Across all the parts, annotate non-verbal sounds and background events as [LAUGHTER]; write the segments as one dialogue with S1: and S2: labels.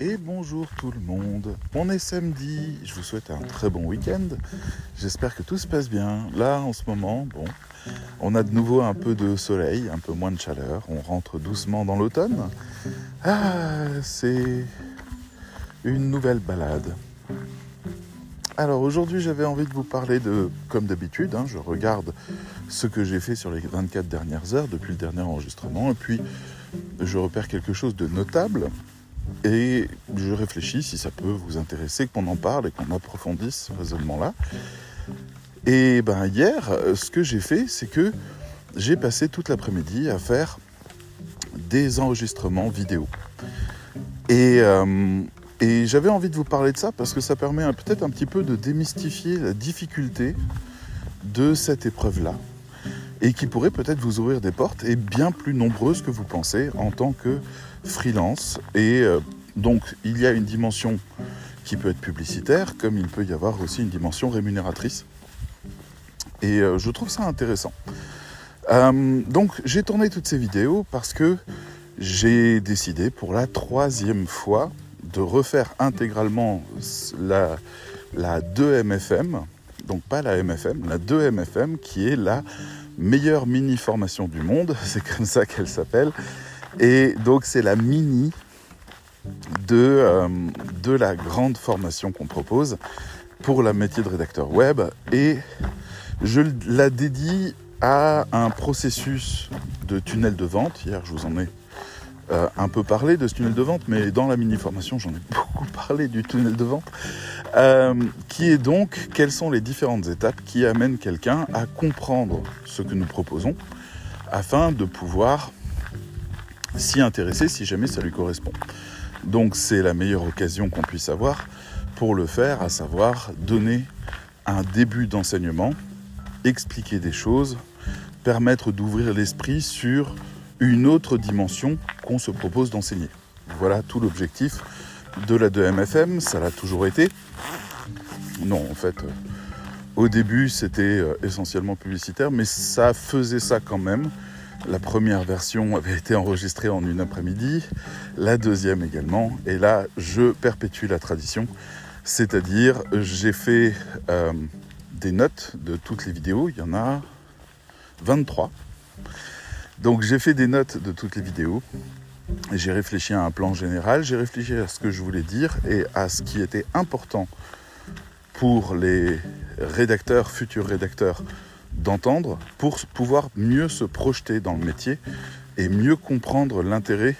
S1: et bonjour tout le monde. On est samedi, je vous souhaite un très bon week-end. J'espère que tout se passe bien. Là, en ce moment, bon, on a de nouveau un peu de soleil, un peu moins de chaleur. On rentre doucement dans l'automne. Ah, c'est une nouvelle balade. Alors aujourd'hui, j'avais envie de vous parler de, comme d'habitude, hein, je regarde ce que j'ai fait sur les 24 dernières heures depuis le dernier enregistrement, et puis je repère quelque chose de notable, et je réfléchis si ça peut vous intéresser qu'on en parle et qu'on approfondisse ce raisonnement-là. Et ben hier, ce que j'ai fait, c'est que j'ai passé toute l'après-midi à faire des enregistrements vidéo. Et, euh, et j'avais envie de vous parler de ça parce que ça permet peut-être un petit peu de démystifier la difficulté de cette épreuve-là et qui pourrait peut-être vous ouvrir des portes et bien plus nombreuses que vous pensez en tant que freelance. Et euh, donc il y a une dimension qui peut être publicitaire comme il peut y avoir aussi une dimension rémunératrice. Et euh, je trouve ça intéressant. Euh, donc j'ai tourné toutes ces vidéos parce que j'ai décidé pour la troisième fois de refaire intégralement la, la 2MFM, donc pas la MFM, la 2MFM qui est la meilleure mini formation du monde, [LAUGHS] c'est comme ça qu'elle s'appelle. Et donc c'est la mini de, euh, de la grande formation qu'on propose pour la métier de rédacteur web. Et je la dédie à un processus de tunnel de vente. Hier, je vous en ai euh, un peu parlé de ce tunnel de vente, mais dans la mini-formation, j'en ai [LAUGHS] beaucoup parlé du tunnel de vente, euh, qui est donc quelles sont les différentes étapes qui amènent quelqu'un à comprendre ce que nous proposons, afin de pouvoir s'y intéresser si jamais ça lui correspond. Donc c'est la meilleure occasion qu'on puisse avoir pour le faire, à savoir donner un début d'enseignement, expliquer des choses, permettre d'ouvrir l'esprit sur une autre dimension qu'on se propose d'enseigner. Voilà tout l'objectif de la 2MFM, ça l'a toujours été. Non, en fait, euh, au début c'était euh, essentiellement publicitaire, mais ça faisait ça quand même. La première version avait été enregistrée en une après-midi, la deuxième également, et là je perpétue la tradition, c'est-à-dire j'ai fait euh, des notes de toutes les vidéos, il y en a 23 donc j'ai fait des notes de toutes les vidéos. J'ai réfléchi à un plan général, j'ai réfléchi à ce que je voulais dire et à ce qui était important pour les rédacteurs, futurs rédacteurs, d'entendre pour pouvoir mieux se projeter dans le métier et mieux comprendre l'intérêt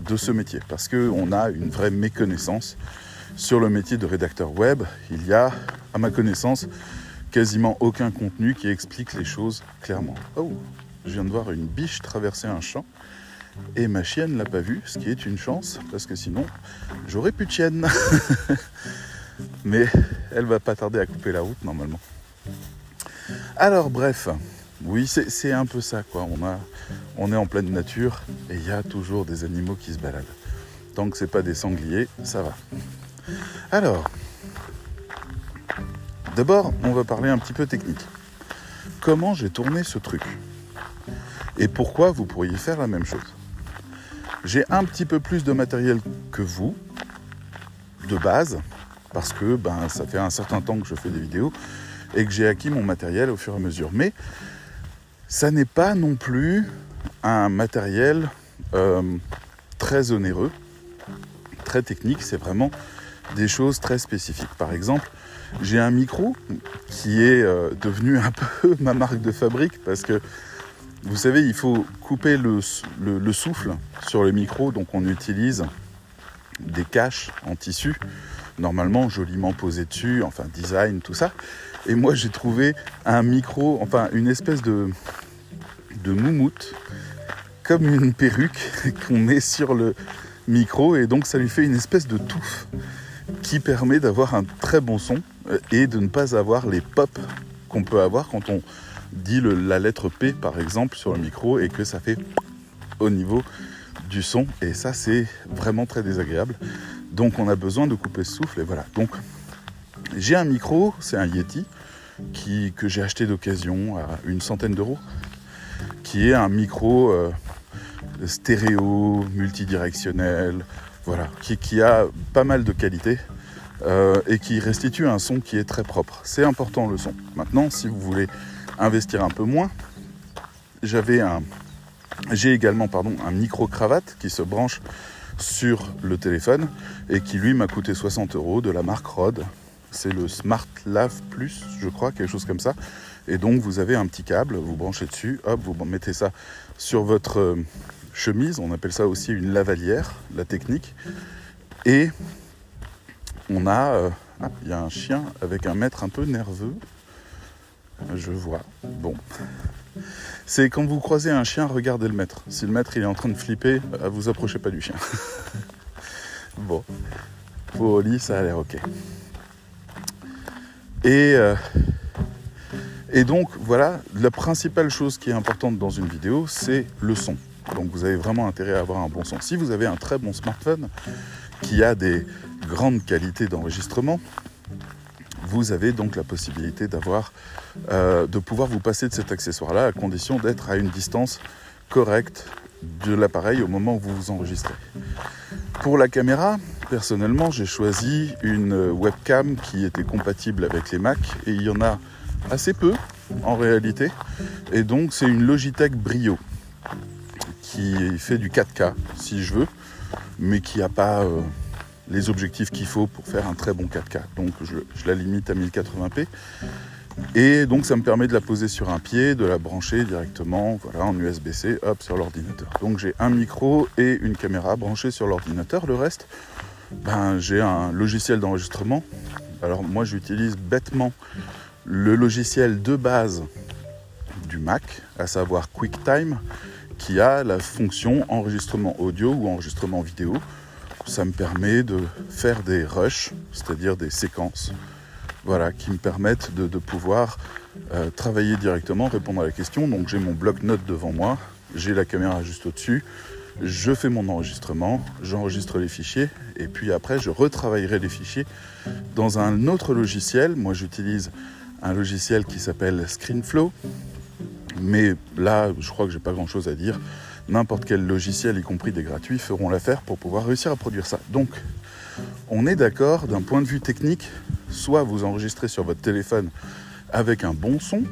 S1: de ce métier. Parce qu'on a une vraie méconnaissance sur le métier de rédacteur web. Il y a, à ma connaissance, quasiment aucun contenu qui explique les choses clairement. Oh, je viens de voir une biche traverser un champ et ma chienne l'a pas vue, ce qui est une chance parce que sinon j'aurais plus de chienne. [LAUGHS] Mais elle va pas tarder à couper la route normalement. Alors bref, oui c'est un peu ça quoi. On, a, on est en pleine nature et il y a toujours des animaux qui se baladent. Tant que c'est pas des sangliers, ça va. Alors, d'abord on va parler un petit peu technique. Comment j'ai tourné ce truc? Et pourquoi vous pourriez faire la même chose? J'ai un petit peu plus de matériel que vous, de base, parce que ben, ça fait un certain temps que je fais des vidéos et que j'ai acquis mon matériel au fur et à mesure. Mais ça n'est pas non plus un matériel euh, très onéreux, très technique, c'est vraiment des choses très spécifiques. Par exemple, j'ai un micro qui est euh, devenu un [LAUGHS] peu ma marque de fabrique parce que vous savez, il faut couper le, souffle sur le micro, donc on utilise des caches en tissu, normalement joliment posées dessus, enfin design, tout ça. Et moi j'ai trouvé un micro, enfin une espèce de, de moumoute, comme une perruque [LAUGHS] qu'on met sur le micro, et donc ça lui fait une espèce de touffe qui permet d'avoir un très bon son euh, et de ne pas avoir les pops qu'on peut avoir quand on dit la lettre P par exemple sur le micro et que ça fait au niveau du son et ça c'est vraiment très désagréable. Donc on a besoin de couper ce souffle et voilà. Donc j'ai un micro, c'est un Yeti que j'ai acheté d'occasion à une centaine d'euros, qui est un micro euh, stéréo, multidirectionnel, Voilà, qui, qui a pas mal de qualité euh, et qui restitue un son qui est très propre. C'est important le son. Maintenant, si vous voulez investir un peu moins, j'avais un, j'ai également pardon, un micro cravate qui se branche sur le téléphone et qui lui m'a coûté 60 euros de la marque Rode. C'est le Smart Lave Plus, je crois, quelque chose comme ça. Et donc vous avez un petit câble, vous branchez dessus, hop, vous mettez ça sur votre euh, chemise, on appelle ça aussi une lavalière, la technique. Et on a, euh, ah, il y a un chien avec un maître un peu nerveux. Je vois. Bon. C'est quand vous croisez un chien, regardez le maître. Si le maître il est en train de flipper, euh, vous approchez pas du chien. [LAUGHS] bon. Pour Oli, ça a l'air ok. Euh, et donc voilà, la principale chose qui est importante dans une vidéo, c'est le son. Donc vous avez vraiment intérêt à avoir un bon son. Si vous avez un très bon smartphone qui a des grandes qualités d'enregistrement, vous avez donc la possibilité d'avoir, euh, de pouvoir vous passer de cet accessoire-là à condition d'être à une distance correcte de l'appareil au moment où vous vous enregistrez. Pour la caméra, personnellement, j'ai choisi une webcam qui était compatible avec les Mac et il y en a assez peu en réalité. Et donc c'est une Logitech Brio qui fait du 4K si je veux, mais qui n'a pas euh, les objectifs qu'il faut pour faire un très bon 4K. Donc je, la limite à 1080p. Et donc ça me permet de la poser sur un pied, de la brancher directement voilà, en USB-C hop, sur l'ordinateur. Donc j'ai un micro et une caméra branchée sur l'ordinateur. Le reste, ben, j'ai un logiciel d'enregistrement. Alors moi j'utilise bêtement le logiciel de base du Mac, à savoir QuickTime, qui a la fonction enregistrement audio ou enregistrement vidéo ça me permet de faire des rushs, c'est-à-dire des séquences, voilà, qui me permettent de, pouvoir euh, travailler directement, répondre à la question. Donc j'ai mon bloc-notes devant moi, j'ai la caméra juste au-dessus, je fais mon enregistrement, j'enregistre les fichiers, et puis après je retravaillerai les fichiers dans un autre logiciel. Moi j'utilise un logiciel qui s'appelle ScreenFlow, mais là je crois que j'ai pas grand-chose à dire n'importe quel logiciel, y compris des gratuits, feront l'affaire pour pouvoir réussir à produire ça. Donc, on est d'accord d'un point de vue technique, soit vous enregistrez sur votre téléphone avec un bon son,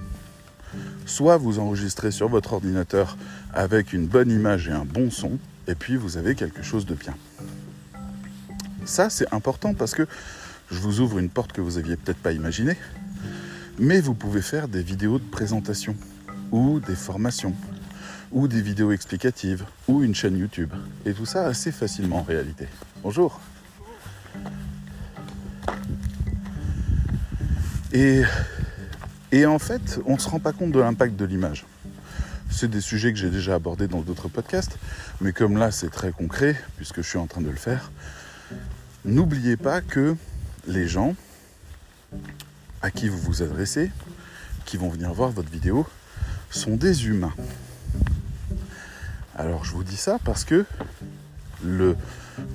S1: soit vous enregistrez sur votre ordinateur avec une bonne image et un bon son, et puis vous avez quelque chose de bien. Ça, c'est important parce que je vous ouvre une porte que vous aviez peut-être pas imaginée, mais vous pouvez faire des vidéos de présentation ou des formations ou des vidéos explicatives, ou une chaîne YouTube. Et tout ça assez facilement en réalité. Bonjour Et, et en fait, on ne se rend pas compte de l'impact de l'image. C'est des sujets que j'ai déjà abordés dans d'autres podcasts, mais comme là c'est très concret, puisque je suis en train de le faire, n'oubliez pas que les gens à qui vous vous adressez, qui vont venir voir votre vidéo, sont des humains. Alors je vous dis ça parce que le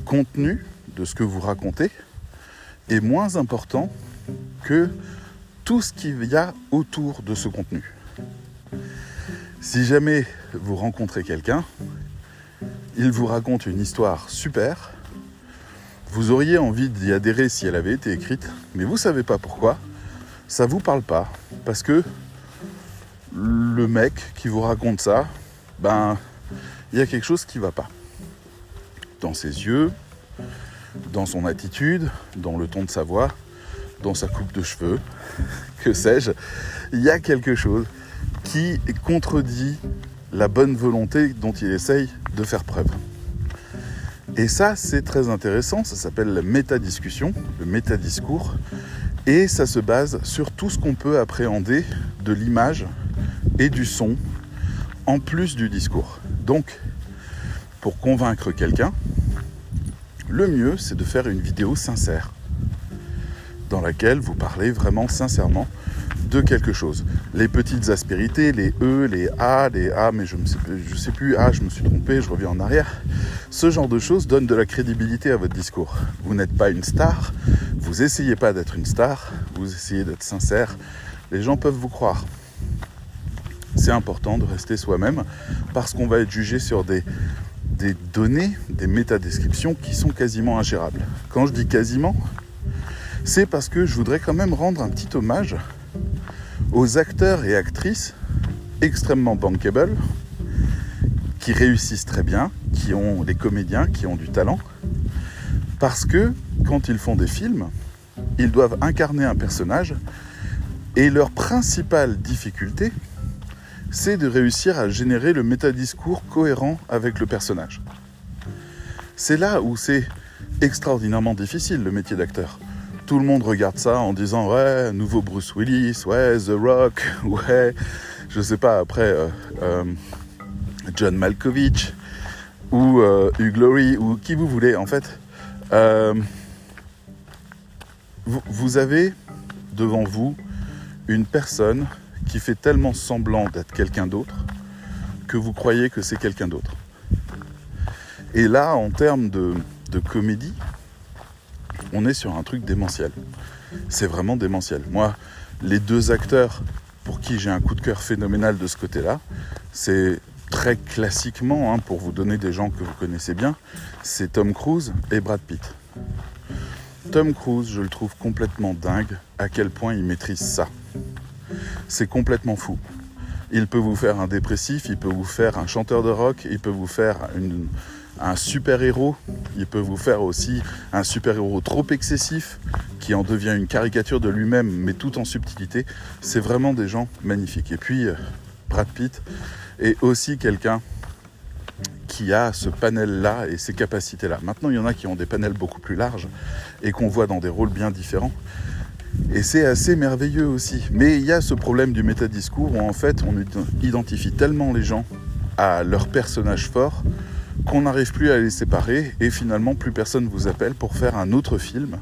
S1: contenu de ce que vous racontez est moins important que tout ce qu'il y a autour de ce contenu. Si jamais vous rencontrez quelqu'un, il vous raconte une histoire super, vous auriez envie d'y adhérer si elle avait été écrite, mais vous ne savez pas pourquoi, ça ne vous parle pas, parce que le mec qui vous raconte ça, ben il y a quelque chose qui ne va pas. Dans ses yeux, dans son attitude, dans le ton de sa voix, dans sa coupe de cheveux, [LAUGHS] que sais-je, il y a quelque chose qui contredit la bonne volonté dont il essaye de faire preuve. Et ça, c'est très intéressant, ça s'appelle la métadiscussion, le métadiscours, et ça se base sur tout ce qu'on peut appréhender de l'image et du son en plus du discours. Pour convaincre quelqu'un, le mieux, c'est de faire une vidéo sincère, dans laquelle vous parlez vraiment sincèrement de quelque chose. Les petites aspérités, les E, les A, les A, mais je ne sais, plus, A, je me suis trompé, je reviens en arrière. Ce genre de choses donne de la crédibilité à votre discours. Vous n'êtes pas une star, vous essayez pas d'être une star, vous essayez d'être sincère. Les gens peuvent vous croire c'est important de rester soi-même parce qu'on va être jugé sur des des données, des métadescriptions qui sont quasiment ingérables. Quand je dis quasiment, c'est parce que je voudrais quand même rendre un petit hommage aux acteurs et actrices extrêmement bankable, qui réussissent très bien, qui ont des comédiens, qui ont du talent, parce que quand ils font des films, ils doivent incarner un personnage et leur principale difficulté, c'est de réussir à générer le métadiscours cohérent avec le personnage. C'est là où c'est extraordinairement difficile le métier d'acteur. Tout le monde regarde ça en disant ouais, nouveau Bruce Willis, ouais, The Rock, [LAUGHS] ouais, je sais pas, après euh, euh, John Malkovich ou euh, Hugh Laurie ou qui vous voulez. En fait, vous avez devant vous une personne qui fait tellement semblant d'être quelqu'un d'autre que vous croyez que c'est quelqu'un d'autre. Et là, en termes de, comédie, on est sur un truc démentiel. C'est vraiment démentiel. Moi, les deux acteurs pour qui j'ai un coup de cœur phénoménal de ce côté-là, c'est très classiquement, hein, pour vous donner des gens que vous connaissez bien, c'est Tom Cruise et Brad Pitt. Tom Cruise, je le trouve complètement dingue à quel point il maîtrise ça? C'est complètement fou. Il peut vous faire un dépressif, il peut vous faire un chanteur de rock, il peut vous faire un super-héros, il peut vous faire aussi un super-héros trop excessif qui en devient une caricature de lui-même, mais tout en subtilité. C'est vraiment des gens magnifiques. Et puis, euh, Brad Pitt est aussi quelqu'un qui a ce panel-là et ces capacités-là. Maintenant, il y en a qui ont des panels beaucoup plus larges et qu'on voit dans des rôles bien différents. Et c'est assez merveilleux aussi. Mais il y a ce problème du métadiscours où en fait on identifie tellement les gens à leur personnage fort qu'on n'arrive plus à les séparer et finalement plus personne vous appelle pour faire un autre film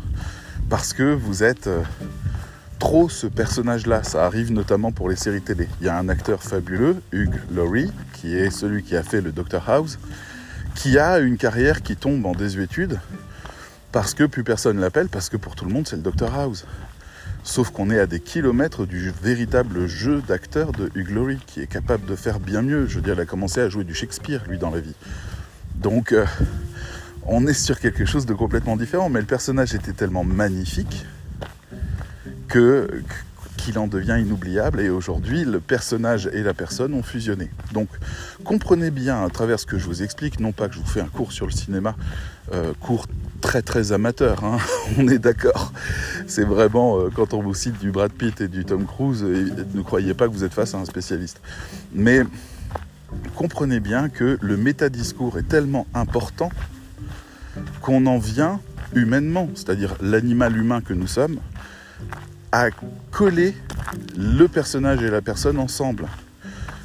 S1: parce que vous êtes euh, trop ce personnage-là. Ça arrive notamment pour les séries télé. Il y a un acteur fabuleux, Hugh Laurie, qui est celui qui a fait le Dr House, qui a une carrière qui tombe en désuétude parce que plus personne l'appelle, parce que pour tout le monde c'est le Dr House. Sauf qu'on est à des kilomètres du véritable jeu d'acteur de Hugh qui est capable de faire bien mieux. Je veux dire, il a commencé à jouer du Shakespeare, lui, dans la vie. Donc, euh, on est sur quelque chose de complètement différent. Mais le personnage était tellement magnifique que qu'il en devient inoubliable. Et aujourd'hui, le personnage et la personne ont fusionné. Donc, comprenez bien à travers ce que je vous explique, non pas que je vous fais un cours sur le cinéma, euh, cours très très amateur, hein, [LAUGHS] on est d'accord. C'est vraiment, euh, quand on vous cite du Brad Pitt et du Tom Cruise, ne croyez pas que vous êtes face à un spécialiste. Mais comprenez bien que le métadiscours est tellement important qu'on en vient humainement, c'est-à-dire l'animal humain que nous sommes, à coller le personnage et la personne ensemble.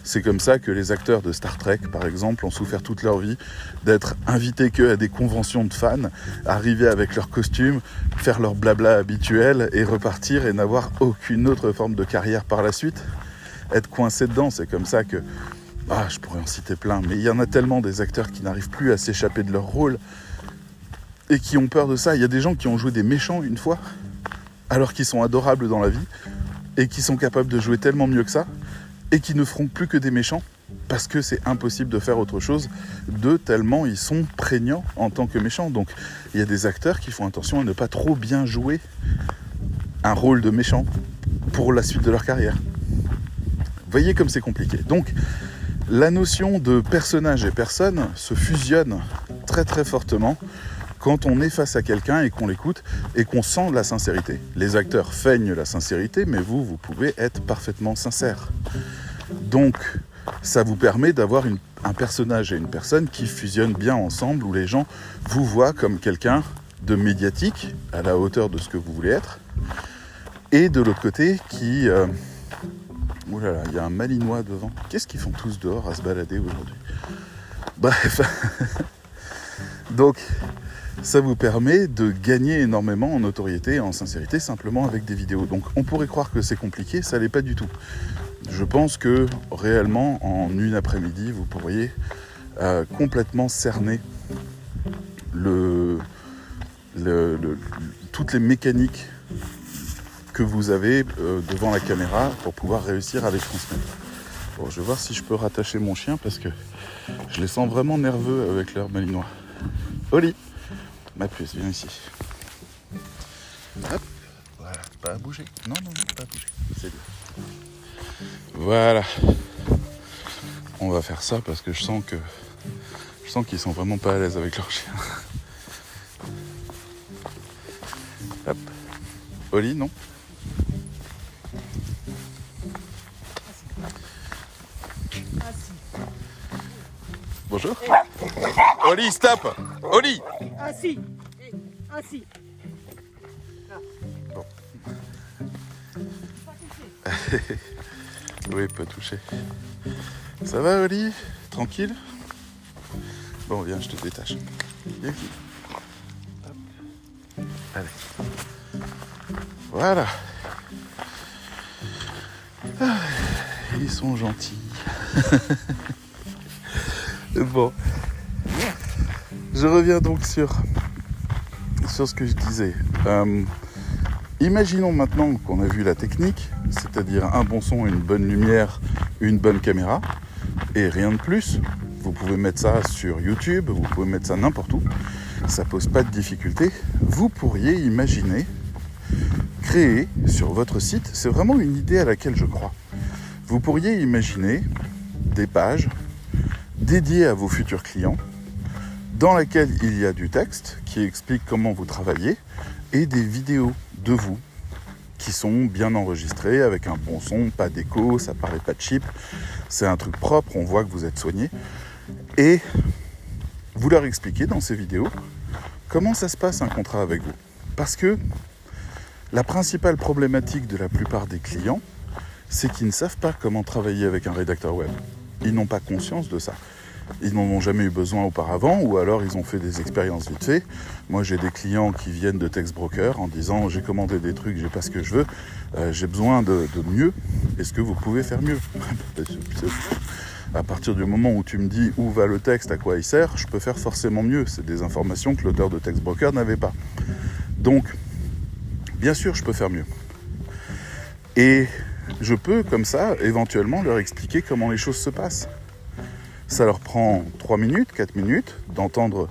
S1: C'est comme ça que les acteurs de Star Trek, par exemple, ont souffert toute leur vie d'être invités que à des conventions de fans, arriver avec leurs costumes, faire leur blabla habituel et repartir et n'avoir aucune autre forme de carrière par la suite. Être coincé dedans, c'est comme ça que... Ah, je pourrais en citer plein, mais il y en a tellement des acteurs qui n'arrivent plus à s'échapper de leur rôle et qui ont peur de ça. Il y a des gens qui ont joué des méchants une fois, alors qu'ils sont adorables dans la vie, et qui sont capables de jouer tellement mieux que ça, et qui ne feront plus que des méchants parce que c'est impossible de faire autre chose de tellement ils sont prégnants en tant que méchants. Donc il y a des acteurs qui font attention à ne pas trop bien jouer un rôle de méchant pour la suite de leur carrière. Voyez comme c'est compliqué. Donc la notion de personnage et personne se fusionne très très fortement quand on est face à quelqu'un et qu'on l'écoute et qu'on sent la sincérité. Les acteurs feignent la sincérité, mais vous, vous pouvez être parfaitement sincère. Donc, ça vous permet d'avoir un personnage et une personne qui fusionnent bien ensemble, où les gens vous voient comme quelqu'un de médiatique, à la hauteur de ce que vous voulez être, et de l'autre côté qui... Euh... Ouh là là, il y a un malinois devant. Qu'est-ce qu'ils font tous dehors à se balader aujourd'hui? Bref. [LAUGHS] Donc, ça vous permet de gagner énormément en notoriété et en sincérité simplement avec des vidéos. Donc on pourrait croire que c'est compliqué, ça l'est pas du tout. Je pense que réellement en une après-midi, vous pourriez euh, complètement cerner toutes les mécaniques que vous avez euh, devant la caméra pour pouvoir réussir à les transmettre. Bon, je vais voir si je peux rattacher mon chien parce que je les sens vraiment nerveux avec leur malinois. Oli Ma puce, viens ici. Hop, voilà, pas à bouger. Non, non, non, pas à bouger. C'est bien. Voilà. On va faire ça parce que je sens que je sens qu'ils sont vraiment pas à l'aise avec leur chien. Hop. Oli, non? Bonjour. Oli, stop Oli
S2: Assis. Assis. [LAUGHS]
S1: Oui, pas touché. Ça va, Oli? Tranquille? Bon, viens, je te détache. Viens ici. Hop. Allez. Voilà. Ah, Ils sont gentils. [LAUGHS] bon. Je reviens donc sur, ce que je disais. Euh, imaginons maintenant qu'on a vu la technique, c'est-à-dire un bon son, une bonne lumière, une bonne caméra, et rien de plus. Vous pouvez mettre ça sur YouTube, vous pouvez mettre ça n'importe où. Ça pose pas de difficulté. Vous pourriez imaginer créer sur votre site, c'est vraiment une idée à laquelle je crois. Vous pourriez imaginer des pages dédiées à vos futurs clients dans laquelle il y a du texte qui explique comment vous travaillez et des vidéos de vous qui sont bien enregistrées avec un bon son, pas d'écho, ça paraît pas cheap, c'est un truc propre, on voit que vous êtes soigné. Et vous leur expliquez dans ces vidéos comment ça se passe un contrat avec vous. Parce que la principale problématique de la plupart des clients, c'est qu'ils ne savent pas comment travailler avec un rédacteur web. Ils n'ont pas conscience de ça. Ils n'en ont jamais eu besoin auparavant, ou alors ils ont fait des expériences vite fait. Moi, j'ai des clients qui viennent de Text Broker en disant j'ai commandé des trucs, j'ai pas ce que je veux, euh, j'ai besoin de, mieux. Est-ce que vous pouvez faire mieux? À partir du moment où tu me dis où va le texte, à quoi il sert, je peux faire forcément mieux. C'est des informations que l'auteur de Text Broker n'avait pas. Donc, bien sûr, je peux faire mieux. Et je peux, comme ça, éventuellement leur expliquer comment les choses se passent. Ça leur prend 3 minutes, 4 minutes d'entendre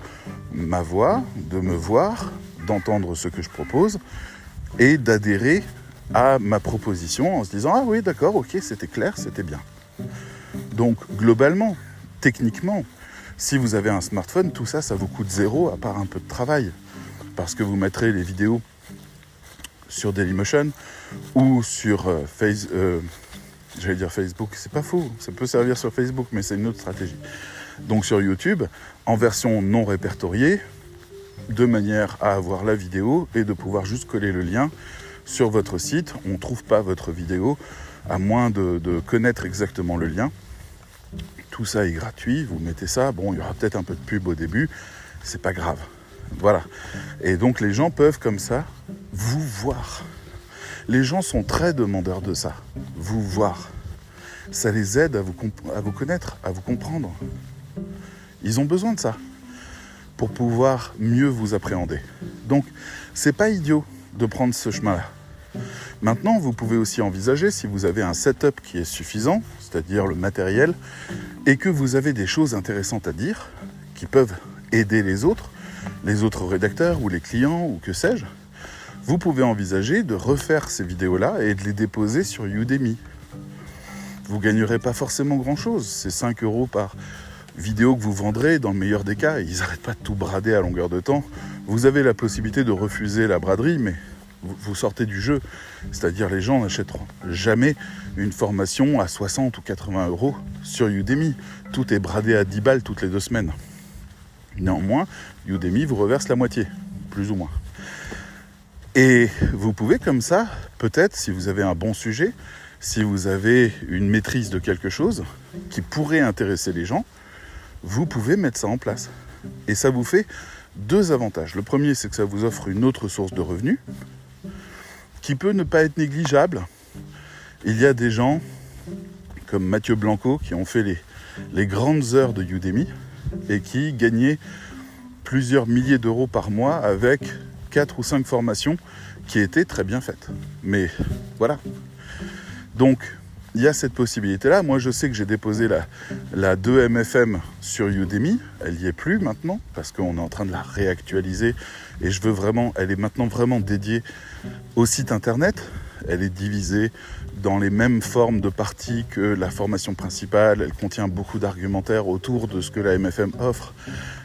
S1: ma voix, de me voir, d'entendre ce que je propose et d'adhérer à ma proposition en se disant Ah oui, d'accord, ok, c'était clair, c'était bien. Donc, globalement, techniquement, si vous avez un smartphone, tout ça, ça vous coûte zéro à part un peu de travail. Parce que vous mettrez les vidéos sur Dailymotion ou sur euh, Face, euh, j'allais dire Facebook, c'est pas faux, ça peut servir sur Facebook, mais c'est une autre stratégie. Donc sur YouTube, en version non répertoriée, de manière à avoir la vidéo et de pouvoir juste coller le lien sur votre site. On ne trouve pas votre vidéo à moins de, de connaître exactement le lien. Tout ça est gratuit, vous mettez ça, bon, il y aura peut-être un peu de pub au début, c'est pas grave. Voilà. Et donc les gens peuvent comme ça vous voir. Les gens sont très demandeurs de ça, vous voir. Ça les aide à vous, connaître, à vous comprendre. Ils ont besoin de ça pour pouvoir mieux vous appréhender. Donc, c'est pas idiot de prendre ce chemin-là. Maintenant, vous pouvez aussi envisager, si vous avez un setup qui est suffisant, c'est-à-dire le matériel, et que vous avez des choses intéressantes à dire, qui peuvent aider les autres, les autres rédacteurs ou les clients ou que sais-je, vous pouvez envisager de refaire ces vidéos-là et de les déposer sur Udemy. Vous gagnerez pas forcément grand-chose, c'est 5 euros par vidéo que vous vendrez, dans le meilleur des cas, ils n'arrêtent pas de tout brader à longueur de temps. Vous avez la possibilité de refuser la braderie, mais vous sortez du jeu. C'est-à-dire les gens n'achèteront jamais une formation à 60 ou 80 euros sur Udemy. Tout est bradé à 10 balles toutes les deux semaines. Néanmoins, Udemy vous reverse la moitié, plus ou moins. Et vous pouvez comme ça, peut-être, si vous avez un bon sujet, si vous avez une maîtrise de quelque chose qui pourrait intéresser les gens, vous pouvez mettre ça en place. Et ça vous fait deux avantages. Le premier, c'est que ça vous offre une autre source de revenus qui peut ne pas être négligeable. Il y a des gens comme Mathieu Blanco qui ont fait les, grandes heures de Udemy et qui gagnaient plusieurs milliers d'euros par mois avec quatre ou cinq formations qui étaient très bien faites. Mais voilà. Donc, il y a cette possibilité-là. Moi, je sais que j'ai déposé la, la 2MFM sur Udemy. Elle n'y est plus maintenant parce qu'on est en train de la réactualiser et je veux vraiment, elle est maintenant vraiment dédiée au site internet. Elle est divisée dans les mêmes formes de parties que la formation principale. Elle contient beaucoup d'argumentaires autour de ce que la MFM offre,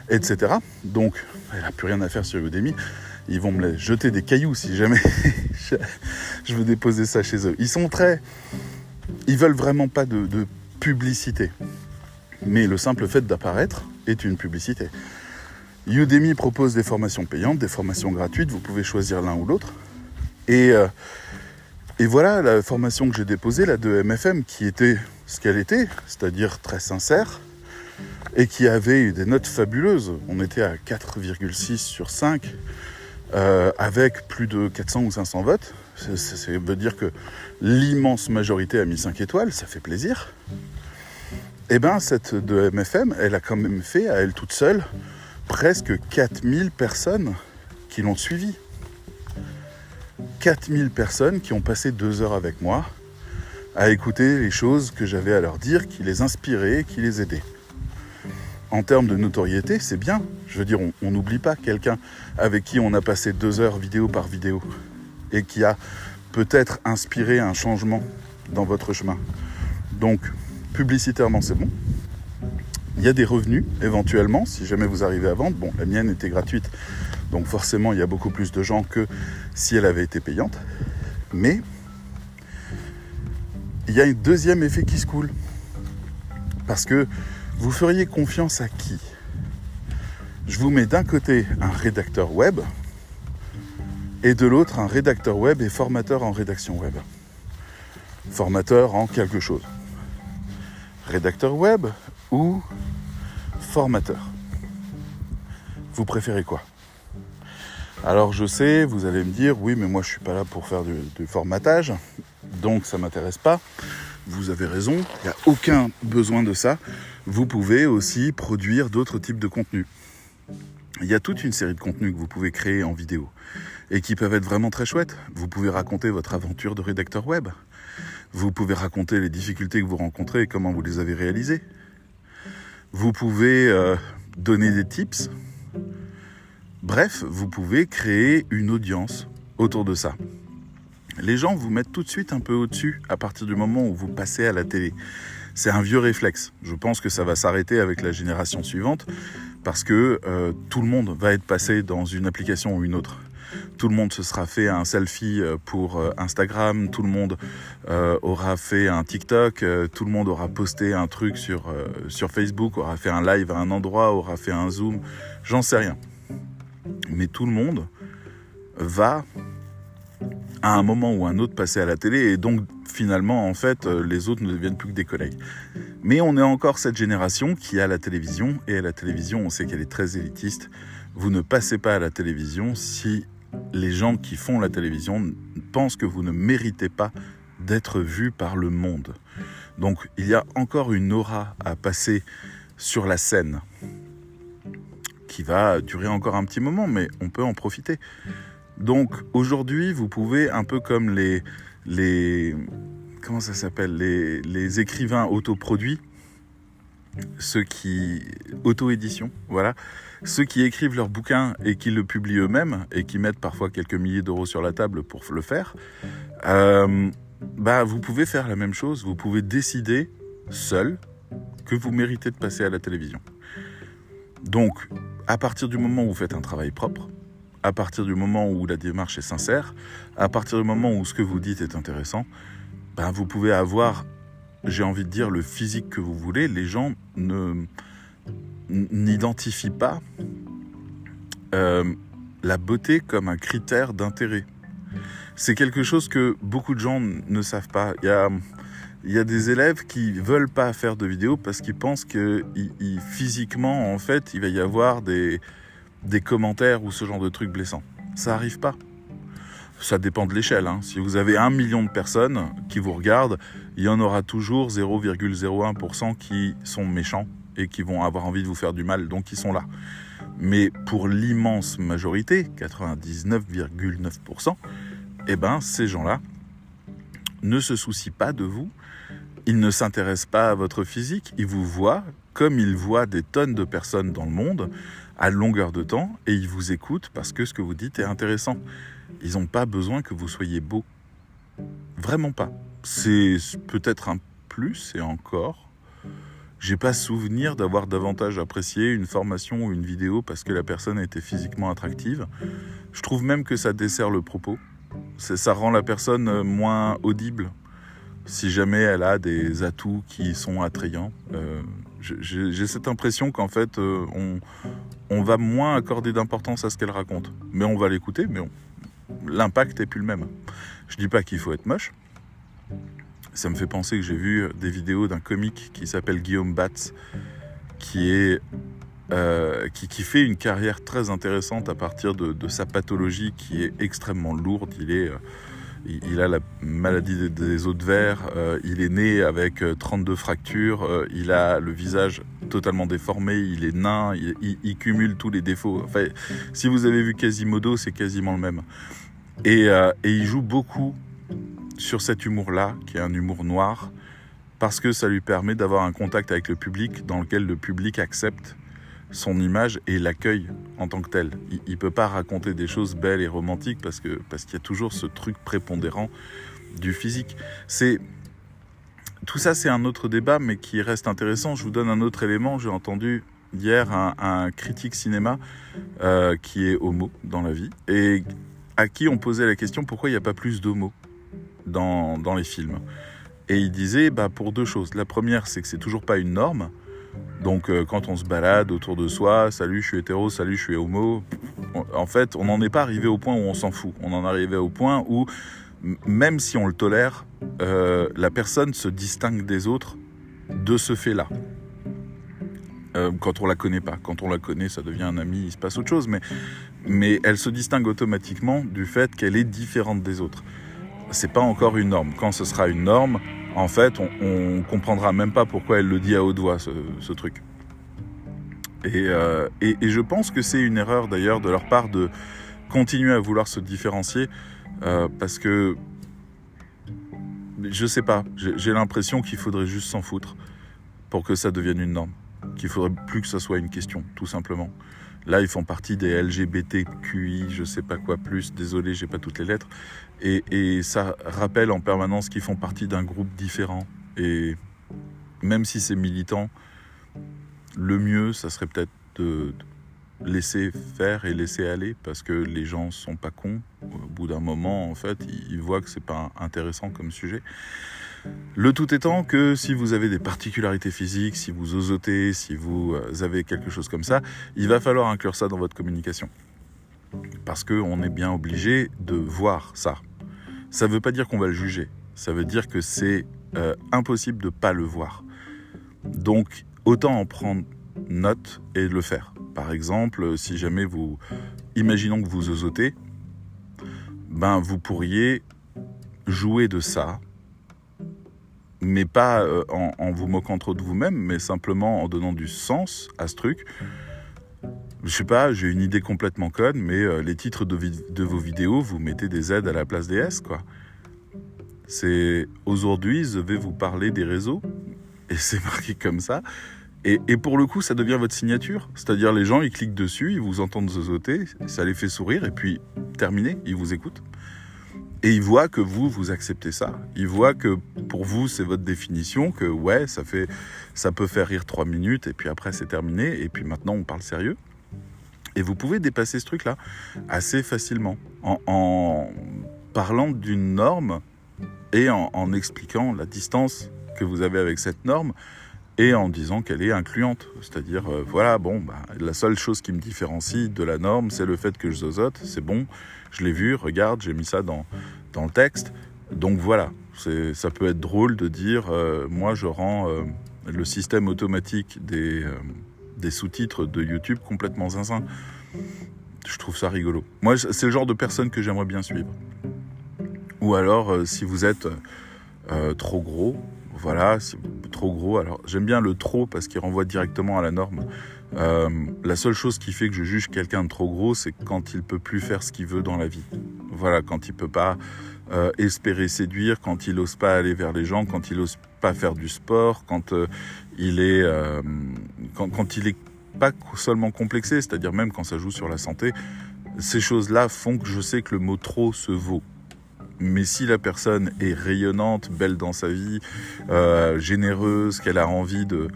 S1: etc. Donc, elle n'a plus rien à faire sur Udemy. Ils vont me jeter des cailloux si jamais [LAUGHS] je veux déposer ça chez eux. Ils sont très ils veulent vraiment pas de, publicité. Mais le simple fait d'apparaître est une publicité. Udemy propose des formations payantes, des formations gratuites, vous pouvez choisir l'un ou l'autre. Et, euh, et voilà la formation que j'ai déposée, la de MFM, qui était ce qu'elle était, c'est-à-dire très sincère, et qui avait eu des notes fabuleuses. On était à 4,6 sur 5, euh, avec plus de 400 ou 500 votes. Ça veut dire que l'immense majorité a mis 5 étoiles, ça fait plaisir. Eh bien, cette de MFM, elle a quand même fait, à elle toute seule, presque 4000 personnes qui l'ont suivi. 4000 personnes qui ont passé deux heures avec moi à écouter les choses que j'avais à leur dire, qui les inspiraient, qui les aidaient. En termes de notoriété, c'est bien. Je veux dire, on n'oublie pas quelqu'un avec qui on a passé deux heures vidéo par vidéo et qui a peut-être inspiré un changement dans votre chemin. Donc, publicitairement, c'est bon. Il y a des revenus, éventuellement, si jamais vous arrivez à vendre. Bon, la mienne était gratuite, donc forcément, il y a beaucoup plus de gens que si elle avait été payante. Mais il y a un deuxième effet qui se coule. Parce que vous feriez confiance à qui? Je vous mets d'un côté un rédacteur web, et de l'autre un rédacteur web et formateur en rédaction web. Formateur en quelque chose. Rédacteur web ou formateur? Vous préférez quoi? Alors je sais, vous allez me dire, oui mais moi je suis pas là pour faire du, formatage, donc ça m'intéresse pas. Vous avez raison, il n'y a aucun besoin de ça. Vous pouvez aussi produire d'autres types de contenus. Il y a toute une série de contenus que vous pouvez créer en vidéo et qui peuvent être vraiment très chouettes. Vous pouvez raconter votre aventure de rédacteur web. Vous pouvez raconter les difficultés que vous rencontrez et comment vous les avez réalisées. Vous pouvez euh, donner des tips. Bref, vous pouvez créer une audience autour de ça. Les gens vous mettent tout de suite un peu au-dessus à partir du moment où vous passez à la télé. C'est un vieux réflexe. Je pense que ça va s'arrêter avec la génération suivante parce que euh, tout le monde va être passé dans une application ou une autre tout le monde se sera fait un selfie euh, pour euh, Instagram, tout le monde aura fait un TikTok, tout le monde aura posté un truc sur, sur Facebook, aura fait un live à un endroit, aura fait un zoom, j'en sais rien. Mais tout le monde va à un moment ou un autre passer à la télé et donc finalement en fait les autres ne deviennent plus que des collègues. Mais on est encore cette génération qui a la télévision et à la télévision on sait qu'elle est très élitiste. Vous ne passez pas à la télévision si les gens qui font la télévision pensent que vous ne méritez pas d'être vu par le monde. Donc il y a encore une aura à passer sur la scène qui va durer encore un petit moment, mais on peut en profiter. Donc aujourd'hui, vous pouvez un peu comme les les comment ça s'appelle les, les écrivains autoproduits, ceux qui auto-édition, voilà ceux qui écrivent leur bouquin et qui le publient eux-mêmes et qui mettent parfois quelques milliers d'euros sur la table pour le faire, euh, bah, vous pouvez faire la même chose. Vous pouvez décider seul que vous méritez de passer à la télévision. Donc, à partir du moment où vous faites un travail propre, à partir du moment où la démarche est sincère, à partir du moment où ce que vous dites est intéressant, bah, vous pouvez avoir, j'ai envie de dire, le physique que vous voulez. Les gens ne n'identifie pas euh, la beauté comme un critère d'intérêt. C'est quelque chose que beaucoup de gens ne savent pas. Il y a, il y a des élèves qui veulent pas faire de vidéos parce qu'ils pensent que physiquement, en fait, il va y avoir des, des commentaires ou ce genre de trucs blessants. Ça arrive pas. Ça dépend de l'échelle. Hein. Si vous avez un million de personnes qui vous regardent, il y en aura toujours 0,01% qui sont méchants et qui vont avoir envie de vous faire du mal, donc ils sont là. Mais pour l'immense majorité, 99,9%, eh ben, ces gens-là ne se soucient pas de vous il ne s'intéresse pas à votre physique, il vous voit comme il voit des tonnes de personnes dans le monde à longueur de temps et il vous écoute parce que ce que vous dites est intéressant. Ils n'ont pas besoin que vous soyez beau. Vraiment pas. C'est peut-être un plus et encore. J'ai pas souvenir d'avoir davantage apprécié une formation ou une vidéo parce que la personne était physiquement attractive. Je trouve même que ça dessert le propos. Ça rend la personne moins audible si jamais elle a des atouts qui sont attrayants. Euh, j'ai cette impression qu'en fait, euh, on, on, va moins accorder d'importance à ce qu'elle raconte. Mais on va l'écouter, mais l'impact est plus le même. Je dis pas qu'il faut être moche. Ça me fait penser que j'ai vu des vidéos d'un comique qui s'appelle Guillaume Batz, qui est euh, qui, qui, fait une carrière très intéressante à partir de, sa pathologie qui est extrêmement lourde. Il est il a la maladie des os de verre, euh, il est né avec 32 euh, fractures, euh, il a le visage totalement déformé, il est nain, il, cumule tous les défauts. Enfin, si vous avez vu Quasimodo, c'est quasiment le même. Et, et il joue beaucoup sur cet humour-là, qui est un humour noir, parce que ça lui permet d'avoir un contact avec le public dans lequel le public accepte son image et l'accueil en tant que tel. Il ne peut pas raconter des choses belles et romantiques parce que parce qu'il y a toujours ce truc prépondérant du physique. C'est tout ça, c'est un autre débat, mais qui reste intéressant. Je vous donne un autre élément. J'ai entendu hier un, critique cinéma euh, qui est homo dans la vie et à qui on posait la question pourquoi il n'y a pas plus d'homo dans, dans les films? Et il disait bah, pour deux choses. La première, c'est que c'est toujours pas une norme. Donc euh, quand on se balade autour de soi, salut je suis hétéro, salut je suis homo, en fait on n'en est pas arrivé au point où on s'en fout. On en est arrivé au point où même si on le tolère, euh, la personne se distingue des autres de ce fait-là. Euh, quand on la connaît pas. Quand on la connaît, ça devient un ami, il se passe autre chose. Mais, mais elle se distingue automatiquement du fait qu'elle est différente des autres. C'est pas encore une norme. Quand ce sera une norme, en fait, on, ne comprendra même pas pourquoi elle le dit à haute voix, ce, truc. Euh, et, je pense que c'est une erreur d'ailleurs de leur part de continuer à vouloir se différencier euh, parce que je sais pas, j'ai l'impression qu'il faudrait juste s'en foutre pour que ça devienne une norme, qu'il faudrait plus que ça soit une question, tout simplement. Là, ils font partie des LGBTQI, je sais pas quoi plus, désolé, j'ai pas toutes les lettres. Et, ça rappelle en permanence qu'ils font partie d'un groupe différent. Et même si c'est militant, le mieux, ça serait peut-être de, laisser faire et laisser aller parce que les gens sont pas cons. Au bout d'un moment, en fait, ils, voient que c'est pas intéressant comme sujet. Le tout étant que si vous avez des particularités physiques, si vous osotez, si vous euh, avez quelque chose comme ça, il va falloir inclure ça dans votre communication. Parce qu'on est bien obligé de voir ça. Ça ne veut pas dire qu'on va le juger. Ça veut dire que c'est euh, impossible de ne pas le voir. Donc, autant en prendre note et le faire. Par exemple, si jamais vous... Imaginons que vous osotez, ben vous pourriez jouer de ça mais pas euh, en, vous moquant trop de vous-même, mais simplement en donnant du sens à ce truc. Je sais pas, j'ai une idée complètement conne, mais euh, les titres de, vos vidéos, vous mettez des aides à la place des S, quoi. C'est aujourd'hui, je vais vous parler des réseaux, et [LAUGHS] c'est marqué comme ça. Et, et, pour le coup, ça devient votre signature. C'est-à-dire, les gens, ils cliquent dessus, ils vous entendent zozoter, ça les fait sourire, et puis terminé, ils vous écoutent. Et il voit que vous, vous acceptez ça. Il voit que pour vous, c'est votre définition, que ouais, ça, fait, ça peut faire rire trois minutes, et puis après, c'est terminé, et puis maintenant, on parle sérieux. Et vous pouvez dépasser ce truc-là assez facilement en, parlant d'une norme et en, expliquant la distance que vous avez avec cette norme et en disant qu'elle est incluante. C'est-à-dire, euh, voilà, bon, bah, la seule chose qui me différencie de la norme, c'est le fait que je zozote, c'est bon, je l'ai vu, regarde, j'ai mis ça dans, dans le texte. Donc voilà, ça peut être drôle de dire, euh, moi je rends euh, le système automatique des, des sous-titres de YouTube complètement zinzin. Je trouve ça rigolo. Moi, c'est le genre de personne que j'aimerais bien suivre. Ou alors, si vous êtes trop gros, voilà, c'est trop gros. Alors j'aime bien le trop parce qu'il renvoie directement à la norme. Euh, la seule chose qui fait que je juge quelqu'un de trop gros, c'est quand il peut plus faire ce qu'il veut dans la vie. Voilà, quand il peut pas euh, espérer séduire, quand il n'ose pas aller vers les gens, quand il n'ose pas faire du sport, quand euh, il est, quand il est pas seulement complexé, c'est-à-dire même quand ça joue sur la santé, ces choses-là font que je sais que le mot trop se vaut. Mais si la personne est rayonnante, belle dans sa vie, euh, généreuse, qu'elle a envie de,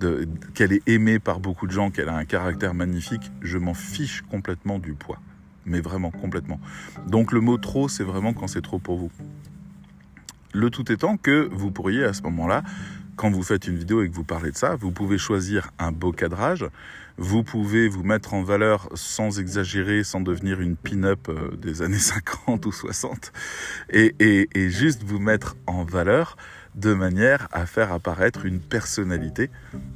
S1: de qu'elle est aimée par beaucoup de gens, qu'elle a un caractère magnifique, je m'en fiche complètement du poids. Mais vraiment complètement. Donc le mot trop, c'est vraiment quand c'est trop pour vous. Le tout étant que vous pourriez à ce moment-là, quand vous faites une vidéo et que vous parlez de ça, vous pouvez choisir un beau cadrage, vous pouvez vous mettre en valeur sans exagérer, sans devenir une pin-up euh, des années [LAUGHS] 50 ou 60, et, juste vous mettre en valeur de manière à faire apparaître une personnalité